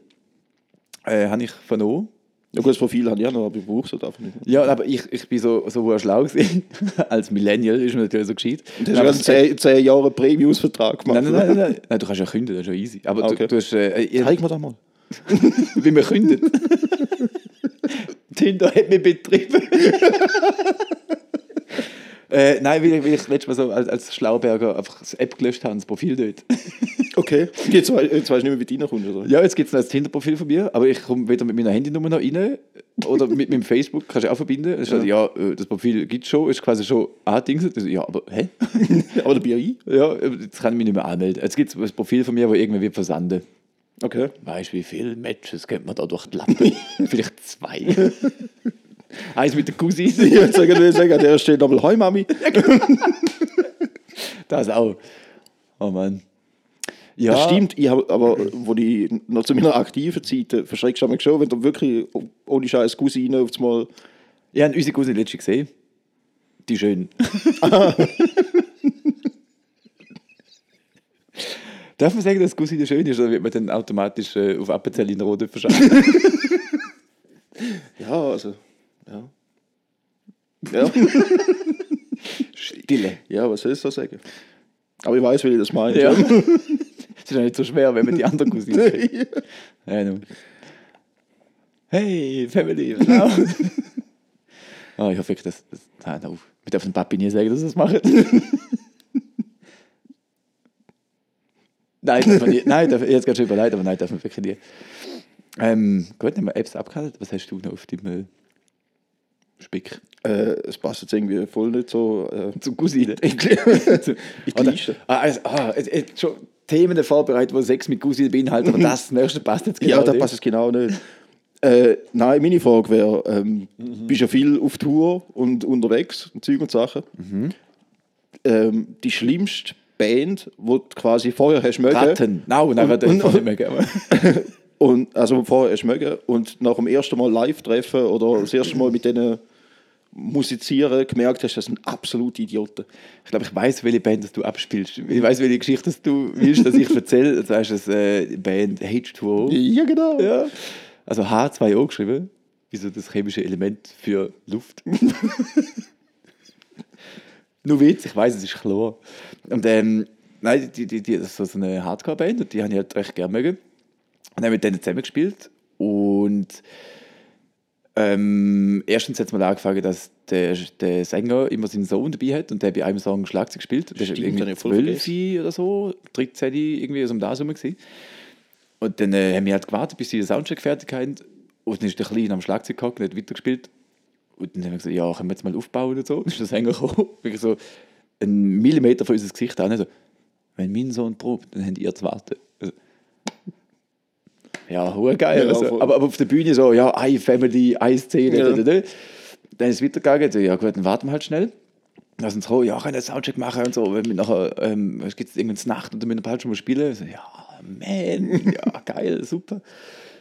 Speaker 1: Äh, habe ich vernommen.
Speaker 2: Ja, gut, das Profil habe ich ja noch, aber ich brauche es halt einfach nicht.
Speaker 1: Ja, aber ich, ich bin so, so schlau gewesen. Als Millennial ist man natürlich so gescheit.
Speaker 2: Du hast ja einen 10, 10 Jahre Premiums-Vertrag gemacht.
Speaker 1: Nein, nein, nein, nein, nein. Du kannst ja kündigen, das ist ja easy. Aber
Speaker 2: Ah,
Speaker 1: du,
Speaker 2: okay.
Speaker 1: du hast. Äh, ihr-
Speaker 2: Zeig mir das mal.
Speaker 1: wie man kündigt. Tinder hat mich betrieben. äh, nein, weil ich, weil ich letztes Mal so als, als Schlauberger einfach das App gelöscht habe das Profil dort.
Speaker 2: Okay. Jetzt, wei- jetzt weißt du nicht mehr, wie du reinkommst, oder?
Speaker 1: Ja, jetzt gibt es noch ein Tinder-Profil von mir, aber ich komme weder mit meiner Handynummer noch rein oder mit meinem Facebook, kannst du auch verbinden. Es steht, ja, äh, das Profil gibt es schon, ist quasi schon angedingselt. Also, Ja, aber hä?
Speaker 2: Aber der BI?
Speaker 1: Ja, jetzt kann ich mich nicht mehr anmelden. Jetzt gibt es ein Profil von mir, wo irgendwie wird versanden.
Speaker 2: Okay.
Speaker 1: Weißt du, wie viele Matches kennt man da durch die Lappe? Vielleicht zwei. Eins mit der Cousine.
Speaker 2: Ich würde sagen, sagen, an der steht nochmal Hoi Mami.
Speaker 1: Das auch. Oh Mann. Ja,
Speaker 2: Das stimmt, ich hab, aber wo ich noch zu meiner aktiven Zeit äh, verschreckst du mich schon, wenn du wirklich ohne Scheiß Cousine auf einmal.
Speaker 1: Ich habe unsere Cousine letztens gesehen. Die schön. Darf man sagen, dass Cousine schön ist, oder wird man dann automatisch äh, auf Appenzell in Rode verschaffen?
Speaker 2: Ja, also. Ja. Ja,
Speaker 1: Stille.
Speaker 2: ja was soll ich so sagen? Aber ich weiß, wie ich das meine.
Speaker 1: Ja. Es ist ja nicht so schwer, wenn man die andere Cousine kennt. Ja. Hey, Family, was oh, ich hoffe wirklich, dass. dass nein, no. Ich darf dem Papi nie sagen, dass er das macht. Nein, darf man nie. Nein, darf, jetzt gerade schon überlegt, aber nein, darf man wirklich nie. Ähm, gut, haben wir Apps abgehalten. Was hast du noch auf dem äh, Spick?
Speaker 2: Äh, es passt jetzt irgendwie voll nicht so. Äh,
Speaker 1: Zu Cousine.
Speaker 2: in die Liste.
Speaker 1: Ah, also, ah, es, es, schon Themen vorbereitet, wo Sex mit Cousine beinhalten, aber das nächste passt jetzt genau
Speaker 2: ja, da
Speaker 1: nicht.
Speaker 2: passt es genau nicht. Äh, nein, meine Frage wäre: ähm,
Speaker 1: Mhm.
Speaker 2: Bist ja viel auf Tour und unterwegs und Zeug und Sachen.
Speaker 1: Mhm.
Speaker 2: Ähm, die schlimmste Band, die du quasi vorher hast mögen.
Speaker 1: Ratten. Nein, nein,
Speaker 2: Und- und-
Speaker 1: nicht geben.
Speaker 2: Und also vorher hast mögen und nach dem ersten Mal live treffen oder das erste Mal mit denen musizieren gemerkt hast, das sind absolute Idioten.
Speaker 1: Ich glaube, ich weiß, welche Band du abspielst. Ich weiß, welche Geschichte du willst, dass ich erzähle. Du hast das äh, die Band H2O.
Speaker 2: Ja, genau.
Speaker 1: Ja. Also H2O geschrieben. Wie so das chemische Element für Luft. Nur Witz, ich weiß, es ist Chlor. Und ähm, nein, die, die, die, das ist so eine Hardcore-Band und die habe ich halt recht gerne mögen. Und dann mit denen zusammen gespielt. Und ähm, erstens hat es mal angefangen, dass der, der Sänger immer seinen Sohn dabei hat und der bei einem Song Schlagzeug gespielt. Ist
Speaker 2: Stimmt,
Speaker 1: irgendwie
Speaker 2: habe ich voll
Speaker 1: 12 oder so, 13 irgendwie aus dem da rum. gewesen. Und dann äh, haben wir halt gewartet, bis sie den Soundcheck fertig haben. Und dann ist der Kleine am Schlagzeug gehockt und hat weitergespielt. Und dann haben wir gesagt, ja, können wir jetzt mal aufbauen und so. Dann ist der Sänger gekommen, wirklich so einen Millimeter von unser Gesicht an. So, wenn mein Sohn probt, dann habt ihr zu warten. Also, ja, hure geil.
Speaker 2: Ja,
Speaker 1: also, aber, aber auf der Bühne so, ja, eine Family, eine Szene.
Speaker 2: Ja.
Speaker 1: da, da, da. Dann ist es weitergegangen. So, ja, gut, dann warten wir halt schnell. Lass uns kommen, ja, können einen Soundcheck machen und so. Wenn wir nachher, ähm, es gibt irgendeine Nacht und dann müssen wir bald schon mal spielen. So, ja, man, ja, geil, super.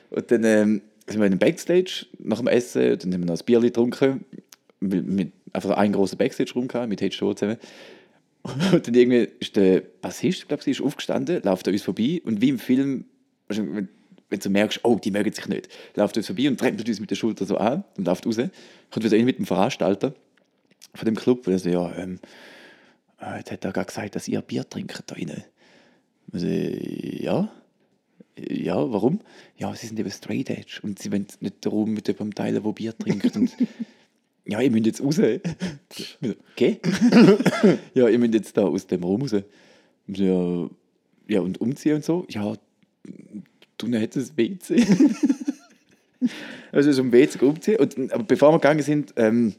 Speaker 1: Und dann ähm, sind wir in den Backstage nach dem Essen, dann haben wir noch ein Bier getrunken. Mit, mit einfach einen großen Backstage-Raum mit H2O zusammen. Und dann irgendwie ist der Bassist, glaube ich, ist aufgestanden, läuft an uns vorbei und wie im Film, wenn du merkst, oh, die mögen sich nicht, läuft uns vorbei und trempelt uns mit der Schulter so an und läuft raus. Kommt wieder mit dem Veranstalter von dem Club und er so, ja, ähm, äh, jetzt hat er gerade gesagt, dass ihr Bier trinkt da rein. Also, ja. Ja, warum? Ja, sie sind eben straight edge und sie wollen nicht darum mit jemandem teilen, der Bier trinkt. Und ja, ihr müsst jetzt raus. Okay? ja, ihr müsst jetzt da aus dem Raum raus. Ja, ja, und umziehen und so. Ja, du hättest das WC. also so ein WC umziehen. Und, aber bevor wir gegangen sind, ähm,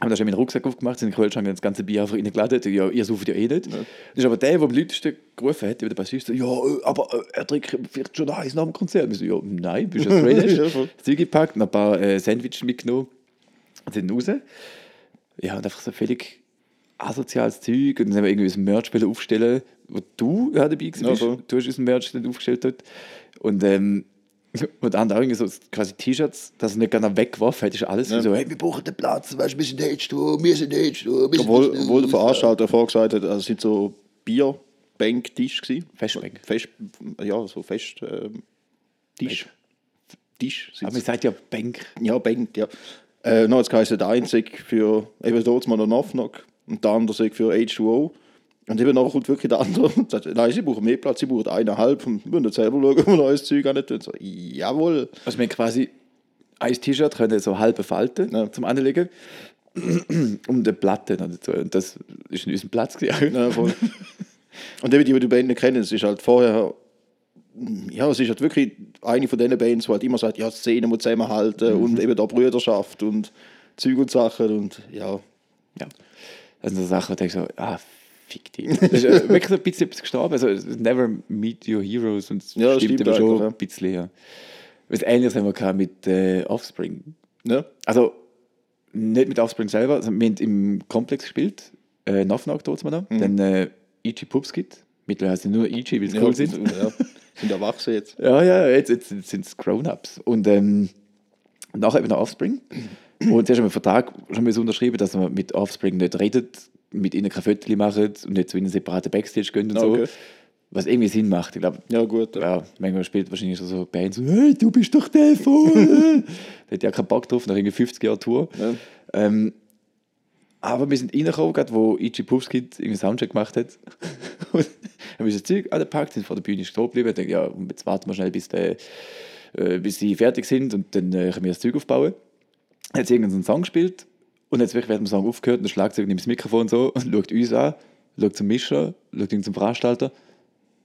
Speaker 1: haben wir schon meinen Rucksack aufgemacht, sind in den Kühlschrank das ganze Bier einfach reingeladen. Ja, ihr sucht ja eh nicht. Ja. Das ist aber der, der am lautesten gerufen hat, der Bassist, so, ja, aber äh, er trinkt vielleicht schon eins nach dem Konzert. Wir so, ja, nein, bist du edge. das Zeug gepackt, ein paar äh, Sandwiches mitgenommen und sind raus. Ja, und einfach so völlig asoziales Zeug und dann haben wir irgendwie ein Merch aufstellen, wo du ja, dabei bist. Ja, so. Du hast unser Merch dann aufgestellt dort. Und ähm, und dann auch irgendwie so quasi T-Shirts, dass er nicht gerne weggeworfen hat, ist alles ja. so, hey, wir brauchen den Platz, weißt, wir sind Age, du, wir sind Age, du, wir
Speaker 2: Obwohl, sind obwohl der Veranstalter vorgesagt hat, also es sind so Bierbänktisch gewesen.
Speaker 1: Festbänk.
Speaker 2: Fest, ja, so Fest, ähm, Tisch.
Speaker 1: Tisch. Aber man sagt ja Bank.
Speaker 2: Ja, Bank, ja. Äh, noch jetzt heisst der einzig für, eben dort mal noch Knock und der andere für H2O. Und eben nachher kommt wirklich der andere und sagt, nein, sie brauchen mehr Platz, sie brauchen eineinhalb. Und wir müssen selber schauen, ob wir neues Zeug an so, jawohl.
Speaker 1: Also wir quasi ein T-Shirt können so halbe Falten ja. zum Anlegen um die Platte dazu. Und das ist in unserem Platz. Ja, voll.
Speaker 2: und eben die, die du Bände kennen, es ist halt vorher, ja, es ist halt wirklich eine von diesen Bands, die halt immer sagt, ja, Szene muss zusammenhalten mhm. und eben da Brüderschaft und Zeug und Sachen und ja.
Speaker 1: Ja. Das sind so Sachen, wo ich so, ah, fick dich. Das ist äh, wirklich so ein bisschen etwas gestorben. Also, never meet your heroes und es
Speaker 2: ja, stimmt, aber
Speaker 1: schon ein bisschen. Ja. Was Ähnliches haben wir mit äh, Offspring.
Speaker 2: Ja.
Speaker 1: Also, nicht mit Offspring selber, also wir haben im Komplex gespielt, äh, Knock Knock dort mal mhm. dann äh, E.G. Pupskit, mittlerweile sind nur E.G., weil sie ja, cool sind. Ja.
Speaker 2: Sind erwachsen jetzt.
Speaker 1: ja, ja, jetzt, jetzt sind es Grown-Ups. Und ähm, nachher eben noch Offspring. Und sie haben einen Vertrag schon mal unterschrieben, dass man mit Offspring nicht redet, mit ihnen kein Foto machen und nicht zu ihnen separate Backstage gehen und okay. so. Was irgendwie Sinn macht. Ich glaube,
Speaker 2: ja, gut.
Speaker 1: Ja. ja. manchmal spielt wahrscheinlich so Bands so, hey, du bist doch der voll. der hat ja keinen Bock drauf, nach irgendwie 50 Jahren Tour. Ja. Ähm, aber wir sind reingekommen, wo E.G. Puffskid einen Soundcheck gemacht hat. und haben wir das Zeug angepackt, sind vor der Bühne stehen geblieben. Ich dachte, ja, jetzt warten wir schnell, bis, der, äh, bis sie fertig sind und dann äh, können wir das Zeug aufbauen. Hat sie irgendeinen Song gespielt und jetzt wird der Song aufgehört und der Schlagzeug nimmt das Mikrofon so und schaut uns an, schaut zum Mischer, schaut zum Veranstalter.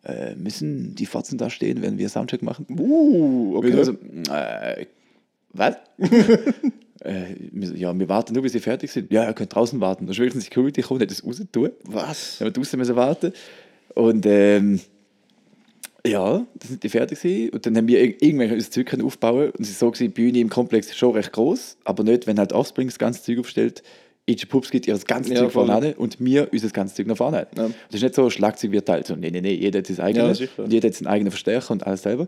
Speaker 1: Äh, müssen die Fotzen da stehen, wenn wir Soundcheck machen?
Speaker 2: Uh, okay.
Speaker 1: Also, äh, was? äh, ja, wir warten nur, bis sie fertig sind. Ja, ihr könnt draußen warten. Dann schwören Security kommen, nicht das raus tun.
Speaker 2: Was?
Speaker 1: Ja, wir draußen müssen warten. Und ähm, ja, dann sind die fertig gewesen. Und dann haben wir irgendwann unser Zeug aufbauen Und es ist so, gewesen, die Bühne im Komplex ist schon recht groß, aber nicht, wenn halt Offspring das ganze Zeug aufstellt. Itchy Pups gibt ihr das ganze ja, Zeug vorne und mir unser ganzes Zeug nach vorne. Ja. Das ist nicht so, Schlagzeug wird halt so, nee, nee, nee, jeder hat sein eigenes. Ja, und jeder hat seinen eigenen Verstärker und alles selber.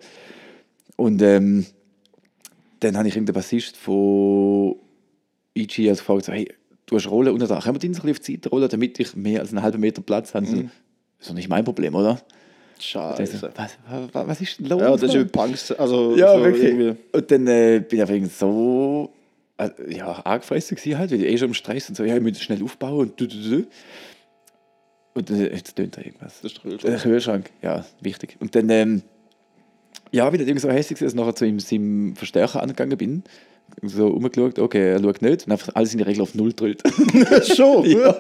Speaker 1: Und ähm, dann habe ich irgendeinen Bassist von EG also gefragt, so, hey, du hast Rollen unter da, können wir die ein bisschen auf die Seite rollen, damit ich mehr als einen halben Meter Platz habe? Mhm. Das ist doch nicht mein Problem, oder?
Speaker 2: Scheiße.
Speaker 1: Was, was, was, ist denn los?
Speaker 2: Ja, das ist wie Punks. Also,
Speaker 1: ja, so wirklich. Irgendwie. Und dann äh, bin ich einfach so äh, ja, angefressen gewesen halt, weil ich eh schon im Stress und so, ja, ich muss schnell aufbauen und du, du, du. Und dann, jetzt tönt da irgendwas.
Speaker 2: Das ist der
Speaker 1: Kühlschrank. Der Kühlschrank, ja, wichtig. Und dann, ähm, ja, bin ich irgendwie so hässlich, dass ich nachher zu ihm, seinem Verstärker angegangen bin. So umgeschaut, okay, er schaut nicht und einfach alles in der Regel auf Null drüllt.
Speaker 2: Schon?
Speaker 1: ja.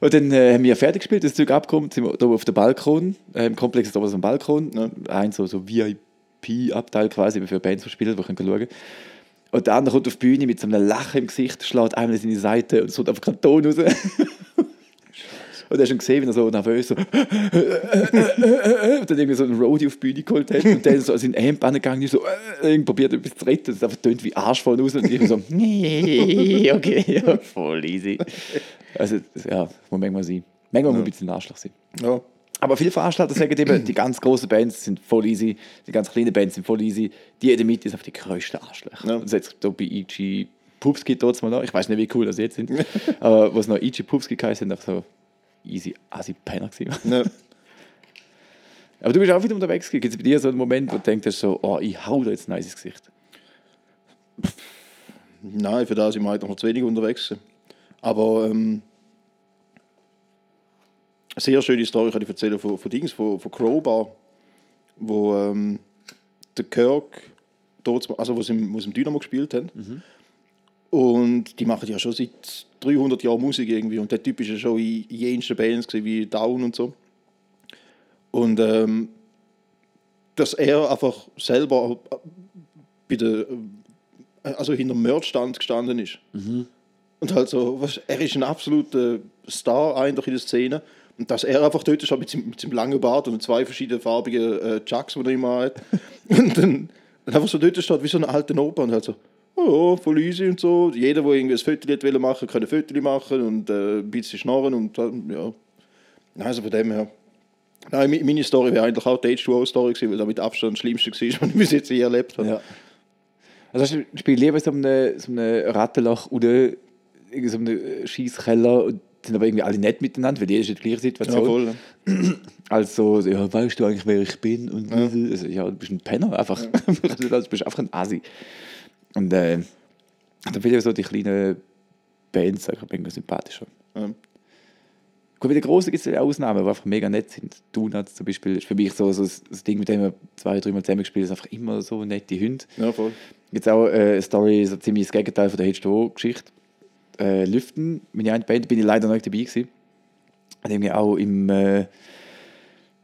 Speaker 1: Und dann äh, haben wir fertig gespielt, das Zeug abgekommen, sind wir da auf dem Balkon, äh, im Komplex ist da so ein Balkon, ja. ein so, so VIP-Abteil quasi, für Bands wo wir schauen können. Und der andere kommt auf die Bühne mit so einem Lachen im Gesicht, schlägt einmal in die Seite und kommt einfach kein Ton raus. Und er hat schon gesehen, wie er so nervös so und dann irgendwie so einen Roadie auf die Bühne geholt hat und dann so in den Amp angegangen ist, so äh, probiert etwas zu retten und einfach tönt wie Arsch von raus und ich so, okay, ja, voll easy. Also, ja, muss manchmal sein. Manchmal muss ein bisschen Arschloch sein.
Speaker 2: Ja.
Speaker 1: Aber viele Veranstalter sagen eben, die ganz großen Bands sind voll easy, die ganz kleinen Bands sind voll easy. Die in ist einfach die größte Arschloch. Ja. Das jetzt bei EG Pups gibt es mal noch. Ich weiß nicht, wie cool das jetzt sind. Aber was noch EG Pups sind einfach so easy assi Penner gewesen. Ja. Aber du bist auch wieder unterwegs. Gibt es bei dir so einen Moment, wo du denkst, so, oh, ich hau da jetzt ein nice Gesicht?
Speaker 2: Nein, für das sind wir halt noch zu wenig unterwegs. Aber ähm, eine sehr schöne Story kann ich erzählen von, von Dings, von, von Crowbar, wo ähm, der Kirk, dort, also wo sie, im, wo sie im Dynamo gespielt haben. Und die machen ja schon seit 300 Jahren Musik irgendwie. Und der Typ ist ja schon in jensten Bands wie Down und so. Und ähm, dass er einfach selber bei der, äh, also hinter dem Merchstand gestanden ist. Und halt so, was, er ist ein absoluter Star eigentlich in der Szene. Und dass er einfach dort ist mit seinem, mit seinem langen Bart und zwei verschiedene farbige äh, Chucks, die er immer hat. und dann, dann einfach so dort steht wie so ein alter Opa und halt so, oh, voll easy und so. Jeder, der irgendwie ein Foto will machen kann ein Foto machen und äh, ein bisschen schnorren und äh, ja. Also von dem her. Nein, meine Story wäre eigentlich auch die H2O-Story gewesen, weil das mit Abstand das Schlimmste war, was ich bis jetzt je erlebt habe.
Speaker 1: Ja. Also du spielst lieber so einem, so einem Rattenloch oder so einem Schießkeller und sind aber irgendwie alle nett miteinander, weil jeder ist in der gleichen Situation.
Speaker 2: Ja, voll. ja.
Speaker 1: Also, so, ja, weißt du eigentlich, wer ich bin? Und also, ja, du bist ein Penner, einfach. Also, du bist einfach ein Asi. Und äh, da finde ich so die kleinen Bands einfach mega sympathischer.
Speaker 2: Ja.
Speaker 1: Gut, bei den Großen gibt es ja Ausnahmen, die einfach mega nett sind. Donuts zum Beispiel ist für mich so, so das Ding, mit dem wir zwei, dreimal zusammen gespielt haben, ist einfach immer so nette Hunde.
Speaker 2: Ja, voll.
Speaker 1: Jetzt auch äh, eine Story, so ziemlich das Gegenteil von der H2O-Geschichte. Äh, Lüften, meine eine Band, bin ich leider noch nicht dabei gewesen. Hat irgendwie auch im äh,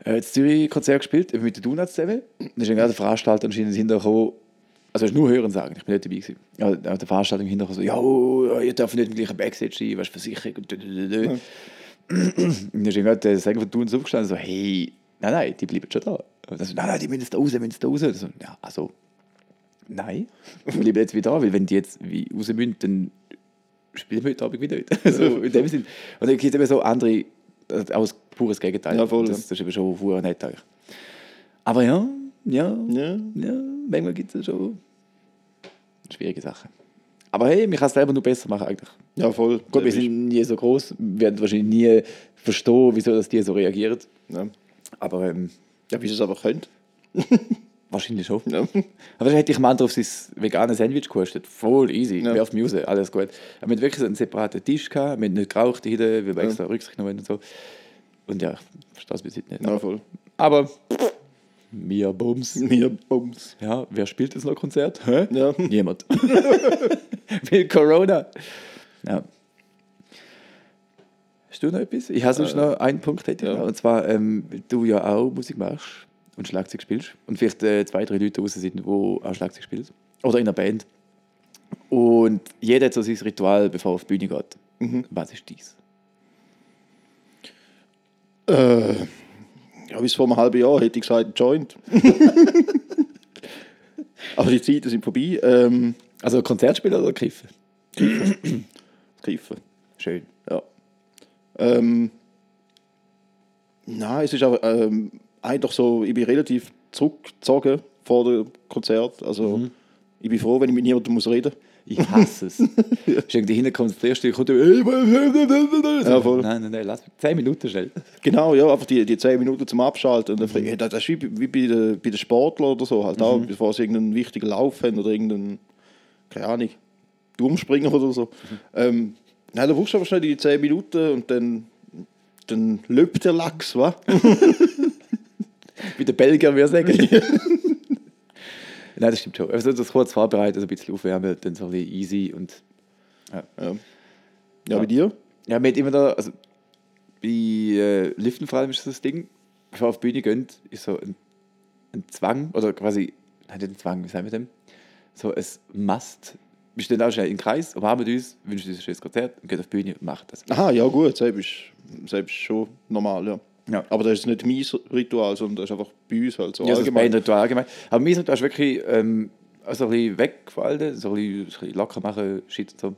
Speaker 1: äh, in Zürich Konzert gespielt, mit den Donuts zusammen. Da ist dann gerade der Veranstalter anscheinend hintergekommen, also nur hören sagen, ich bin nicht dabei gewesen. Ja, auch der Veranstaltung hinterher so, ja, oh, ihr dürft nicht im gleichen Backstage sein, was Versicherung und. Und dann ist gerade der Sänger von Donuts aufgestanden so, hey, nein, nein, die bleiben schon da. Und dann so, nein, nein, die müssen da raus, die müssen da raus. So, ja, also, nein, wir bleiben jetzt wieder da, weil wenn die jetzt wie raus müssen, dann spielen wir heute Abend wieder nicht. so, in dem Sinn. Und dann gibt es eben so andere, also auch das pures Gegenteil.
Speaker 2: Ja, voll,
Speaker 1: das,
Speaker 2: ja.
Speaker 1: das ist eben schon vorher nett eigentlich. Aber ja, ja,
Speaker 2: Ja.
Speaker 1: ja, manchmal gibt es schon schwierige Sachen. Aber hey, man kann es selber nur besser machen eigentlich.
Speaker 2: Ja, voll.
Speaker 1: Gut, wir sind nie so groß, wir werden wahrscheinlich nie verstehen, wieso das die so reagieren.
Speaker 2: Ja.
Speaker 1: Aber ähm,
Speaker 2: ja, wie sie es aber könnt.
Speaker 1: wahrscheinlich schon.
Speaker 2: Ja.
Speaker 1: Aber dann hätte ich am Ende auf sein veganes Sandwich gekostet. Voll easy.
Speaker 2: Ja.
Speaker 1: Werf raus, alles gut. Aber wir hatten wirklich so einen separaten Tisch, gehabt, wir haben nicht geraucht hinten, weil wir extra Rücksicht genommen haben und so. Und ja, ich verstehe es bis heute nicht.
Speaker 2: Ja, voll.
Speaker 1: Aber mir Bums.
Speaker 2: Mir Bums.
Speaker 1: Ja, wer spielt jetzt noch Konzert? Hä?
Speaker 2: Ja.
Speaker 1: Niemand. Will Corona. Ja. Hast du noch etwas? Ich habe sonst noch einen Punkt. Hätte
Speaker 2: ja.
Speaker 1: noch. Und zwar, ähm, du ja auch Musik machst und Schlagzeug spielst. Und vielleicht äh, zwei, drei Leute draußen sind, die auch Schlagzeug spielen. Oder in einer Band. Und jeder hat so sein Ritual, bevor er auf die Bühne geht. Was ist dies?
Speaker 2: Äh, ja, bis vor einem halben Jahr hätte ich gesagt, Joint. aber die Zeiten sind vorbei. Ähm,
Speaker 1: Also Konzertspieler oder Kiffen?
Speaker 2: Kiffen.
Speaker 1: Schön.
Speaker 2: Ja. Ähm, nein, es ist aber ähm, einfach so, ich bin relativ zurückgezogen vor dem Konzert. Also ich bin froh, wenn ich mit niemandem muss reden
Speaker 1: Ich hasse es. Ist irgendwie hinten das erste kommt ja,
Speaker 2: Ja, voll.
Speaker 1: Nein, nein, nein, lass mich. Zehn Minuten schnell.
Speaker 2: Genau, ja, einfach die, die 10 Minuten zum Abschalten. Und dann ich, ja, das ist wie, bei- wie bei den, bei den Sportlern oder so, halt auch, bevor sie irgendeinen wichtigen Lauf haben oder irgendeinen, keine Ahnung, Turmspringer oder so. Ähm, nein, da brauchst du aber schnell die 10 Minuten und dann, dann löbt der Lachs, wa?
Speaker 1: Wie der Belgier würde sagen. Nein, das stimmt schon. Also das kurz vorbereiten, also ein bisschen aufwärmen, dann so ein bisschen easy und
Speaker 2: Ja, ja bei dir?
Speaker 1: ja, hat immer da, also bei äh, Liften vor allem ist das Ding, bevor auf die Bühne geht, ist so ein, ein Zwang, oder quasi, nein, nicht ein Zwang, wie sagen wir dem? So ein Must. Wir stehen auch schnell im Kreis, umarmen uns, wünschen uns ein schönes Konzert und gehen auf die Bühne und machen das.
Speaker 2: Aha, ja gut, selbst selbst schon normal, ja.
Speaker 1: Ja.
Speaker 2: Aber das ist nicht mein Ritual, sondern das ist einfach bei uns halt so
Speaker 1: Ja, das
Speaker 2: allgemein.
Speaker 1: Bandritual allgemein. Aber mein Ritual ist wirklich ähm, also ein bisschen weggefallen, so ein bisschen, ein bisschen locker machen, shit und so.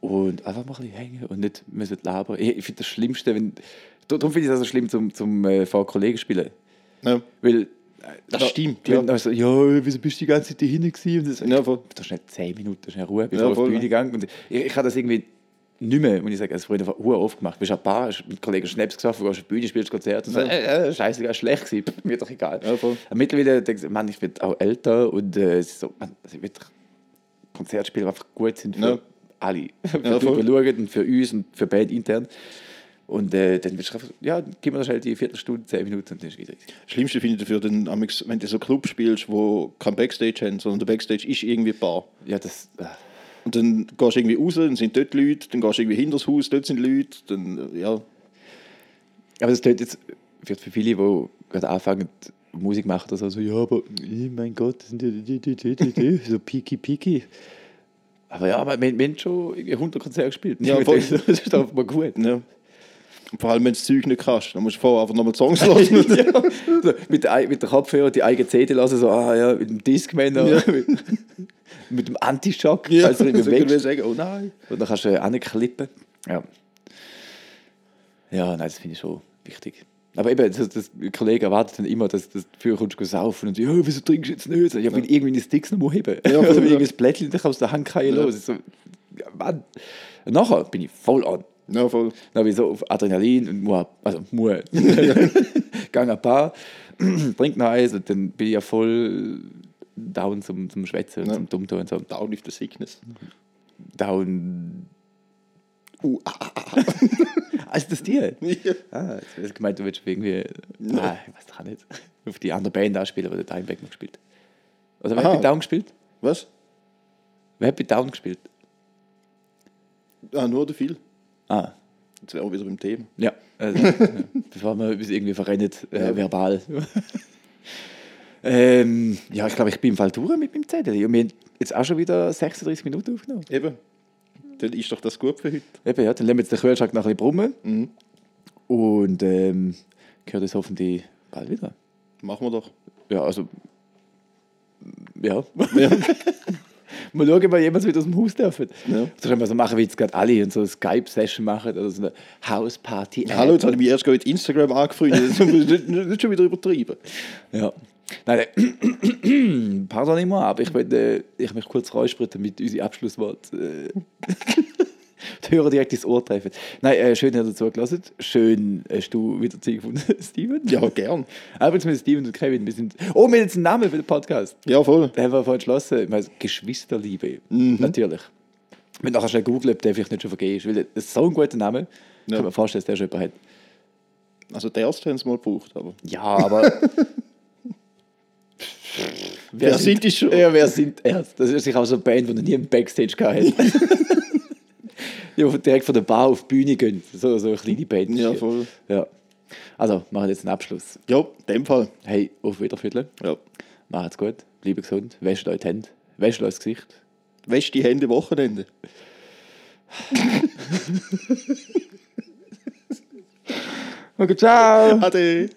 Speaker 1: Und einfach mal ein bisschen hängen und nicht müssen labern. Ich, ich finde das Schlimmste, wenn. Darum finde ich es also schlimm zum, zum äh, vor Kollegen spielen.
Speaker 2: Ja.
Speaker 1: Weil.
Speaker 2: Das
Speaker 1: da-
Speaker 2: stimmt, ja.
Speaker 1: ja. so, ja, wieso bist du die ganze Zeit da hinten gewesen? Und das,
Speaker 2: Ja, voll.
Speaker 1: Da schnell 10 Minuten schnell Ruhe, bevor
Speaker 2: Ja,
Speaker 1: ich auf die Bühne gegangen. Und ich, ich kann das irgendwie nicht mehr, muss ich sagen. Also, früher war Uhr aufgemacht. Bist ein Bar, hast mit Kollegen Schnaps gesagt, du gehst auf die Bühne, spielst Konzert. Und so, äh, äh, scheißegal, schlecht gewesen. Pff, Mir doch egal.
Speaker 2: Ja,
Speaker 1: mittlerweile denke ich, Mann, ich werde auch älter und äh, es ist so, also ich will Konzertspiele, die einfach gut sind für
Speaker 2: Ja.
Speaker 1: alle. für
Speaker 2: Ja,
Speaker 1: die, schauen und für uns und für Band intern. Und äh, dann willst du einfach, ja, gib mir schnell die Viertelstunde, zehn Minuten und dann ist wieder.
Speaker 2: Schlimmste finde ich dafür, dann, amix, wenn du so Club spielst, wo kein Backstage haben, sondern der Backstage ist irgendwie Bar.
Speaker 1: Ja, das. Äh,
Speaker 2: Und dann gehst du irgendwie raus, dann sind dort Leute, dann gehst du irgendwie hinter das Haus, dort sind Leute, dann, äh, ja.
Speaker 1: Aber das tut jetzt für viele, die gerade anfangen, Musik machen oder so, so, ja, aber, oh mein Gott, das sind die, die, die, die, die, die, so piki piki. Aber ja, aber wir, wir haben schon irgendwie 100 Konzerte gespielt.
Speaker 2: Ja, voll.
Speaker 1: das ist doch mal gut.
Speaker 2: ja. Und vor allem, wenn du das Zeug nicht kannst, dann musst du vorher einfach nochmal Songs hören.
Speaker 1: ja, so, mit, der, mit der Kopfhörer die eigene CD lassen, so, ah ja, mit dem Discman, ja. mit, mit dem Anti-Shock,
Speaker 2: Ja,
Speaker 1: du nicht
Speaker 2: so
Speaker 1: wächst.
Speaker 2: sagen, oh nein.
Speaker 1: Und dann kannst du äh, anklippen. Ja. Ja, nein, das finde ich schon wichtig. Aber eben, das, das, die Kollegen erwarten dann immer, dass, dass du kommst du saufen und ja, wieso trinkst du jetzt nicht? Ja, weil irgendwie die Sticks noch mal heben.
Speaker 2: Ja,
Speaker 1: Oder weil
Speaker 2: ja.
Speaker 1: irgendwie das Blättchen dich aus der Hand fallen
Speaker 2: Ja.
Speaker 1: los. Ich So, ja, Mann. Und nachher bin ich voll an.
Speaker 2: Ja, voll.
Speaker 1: Dann ich so auf Adrenalin und Mua, also Mua. Gang ein paar, trink noch eins und dann bin ich ja voll down zum, zum Schwätzen und
Speaker 2: Ja.
Speaker 1: zum Dummtun und so.
Speaker 2: Down with the sickness.
Speaker 1: Down.
Speaker 2: Uh, ah, ah,
Speaker 1: Ah, ist das dir?
Speaker 2: Ja.
Speaker 1: Ah, jetzt hast gemeint, du willst irgendwie. Nein, ich weiß doch nicht. Auf die andere Band anspielen, die der Dimebag noch gespielt. Also, wer
Speaker 2: Aha.
Speaker 1: hat bei Down gespielt?
Speaker 2: Was?
Speaker 1: Wer hat bei Down gespielt?
Speaker 2: Ah, nur der viel.
Speaker 1: Ah,
Speaker 2: Jetzt wären wir wieder beim Thema.
Speaker 1: ja. Also. Bevor wir uns irgendwie verrennen, äh,
Speaker 2: Ja.
Speaker 1: verbal. ähm, ja, ich glaube, ich bin im Fall durch mit meinem Zettel. Und wir haben jetzt auch schon wieder 36 Minuten aufgenommen.
Speaker 2: Eben. Dann ist doch das gut für heute.
Speaker 1: Eben, ja, dann lassen wir jetzt den Kühlschrank noch ein bisschen brummen.
Speaker 2: Mhm.
Speaker 1: Und ähm, gehört es hoffentlich bald wieder.
Speaker 2: Machen wir doch.
Speaker 1: Ja, also. Ja.
Speaker 2: Ja.
Speaker 1: Mal schauen, ob jemals wieder aus dem Haus dürfen.
Speaker 2: Ja.
Speaker 1: So können wir so machen, wie jetzt gerade alle und so eine Skype-Session machen oder so eine Hausparty.
Speaker 2: Hallo, jetzt habe ich mich erst gerade mit Instagram angefreundet. Das muss nicht, nicht schon wieder übertreiben.
Speaker 1: Ja. Nein, nein. pardon immer, aber ich möchte ich mich kurz räuspern mit unserem Abschlusswort. äh, Hörer direkt ins Ohr treffen. Nein, äh, schön, dass ihr zugelassen. Schön hast du wieder Zeit gefunden, Steven.
Speaker 2: Ja, gern.
Speaker 1: Übrigens mit Steven und Kevin, wir sind. Oh, wir haben jetzt einen Namen für den Podcast.
Speaker 2: Ja, voll.
Speaker 1: Da haben wir vorhin entschlossen, ich meine, Geschwisterliebe.
Speaker 2: Mhm.
Speaker 1: Natürlich. Wenn du nachher schnell googeln, ob der vielleicht nicht schon vergeben ist. Weil das ist so ein guter Name.
Speaker 2: Ja.
Speaker 1: Kann mir vorstellen, dass der schon jemand hat.
Speaker 2: Also der erste haben es mal gebraucht, aber...
Speaker 1: Ja, aber.
Speaker 2: Wer sind die schon?
Speaker 1: Ja, wer sind erst? Das ist sicher auch so eine Band, die noch nie im Backstage gehabt hat. ja, direkt von der Bar auf die Bühne gehen. So, so eine kleine Band.
Speaker 2: Ja, voll.
Speaker 1: Ja. Also, machen wir jetzt einen Abschluss.
Speaker 2: Ja, in dem Fall.
Speaker 1: Hey, auf Wiederviertel.
Speaker 2: Ja.
Speaker 1: Macht's gut. Bleibt gesund. Wäscht euch die Hände. Wäscht euch das Gesicht.
Speaker 2: Wäsch die Hände Wochenende.
Speaker 1: Okay, ciao.
Speaker 2: Ade.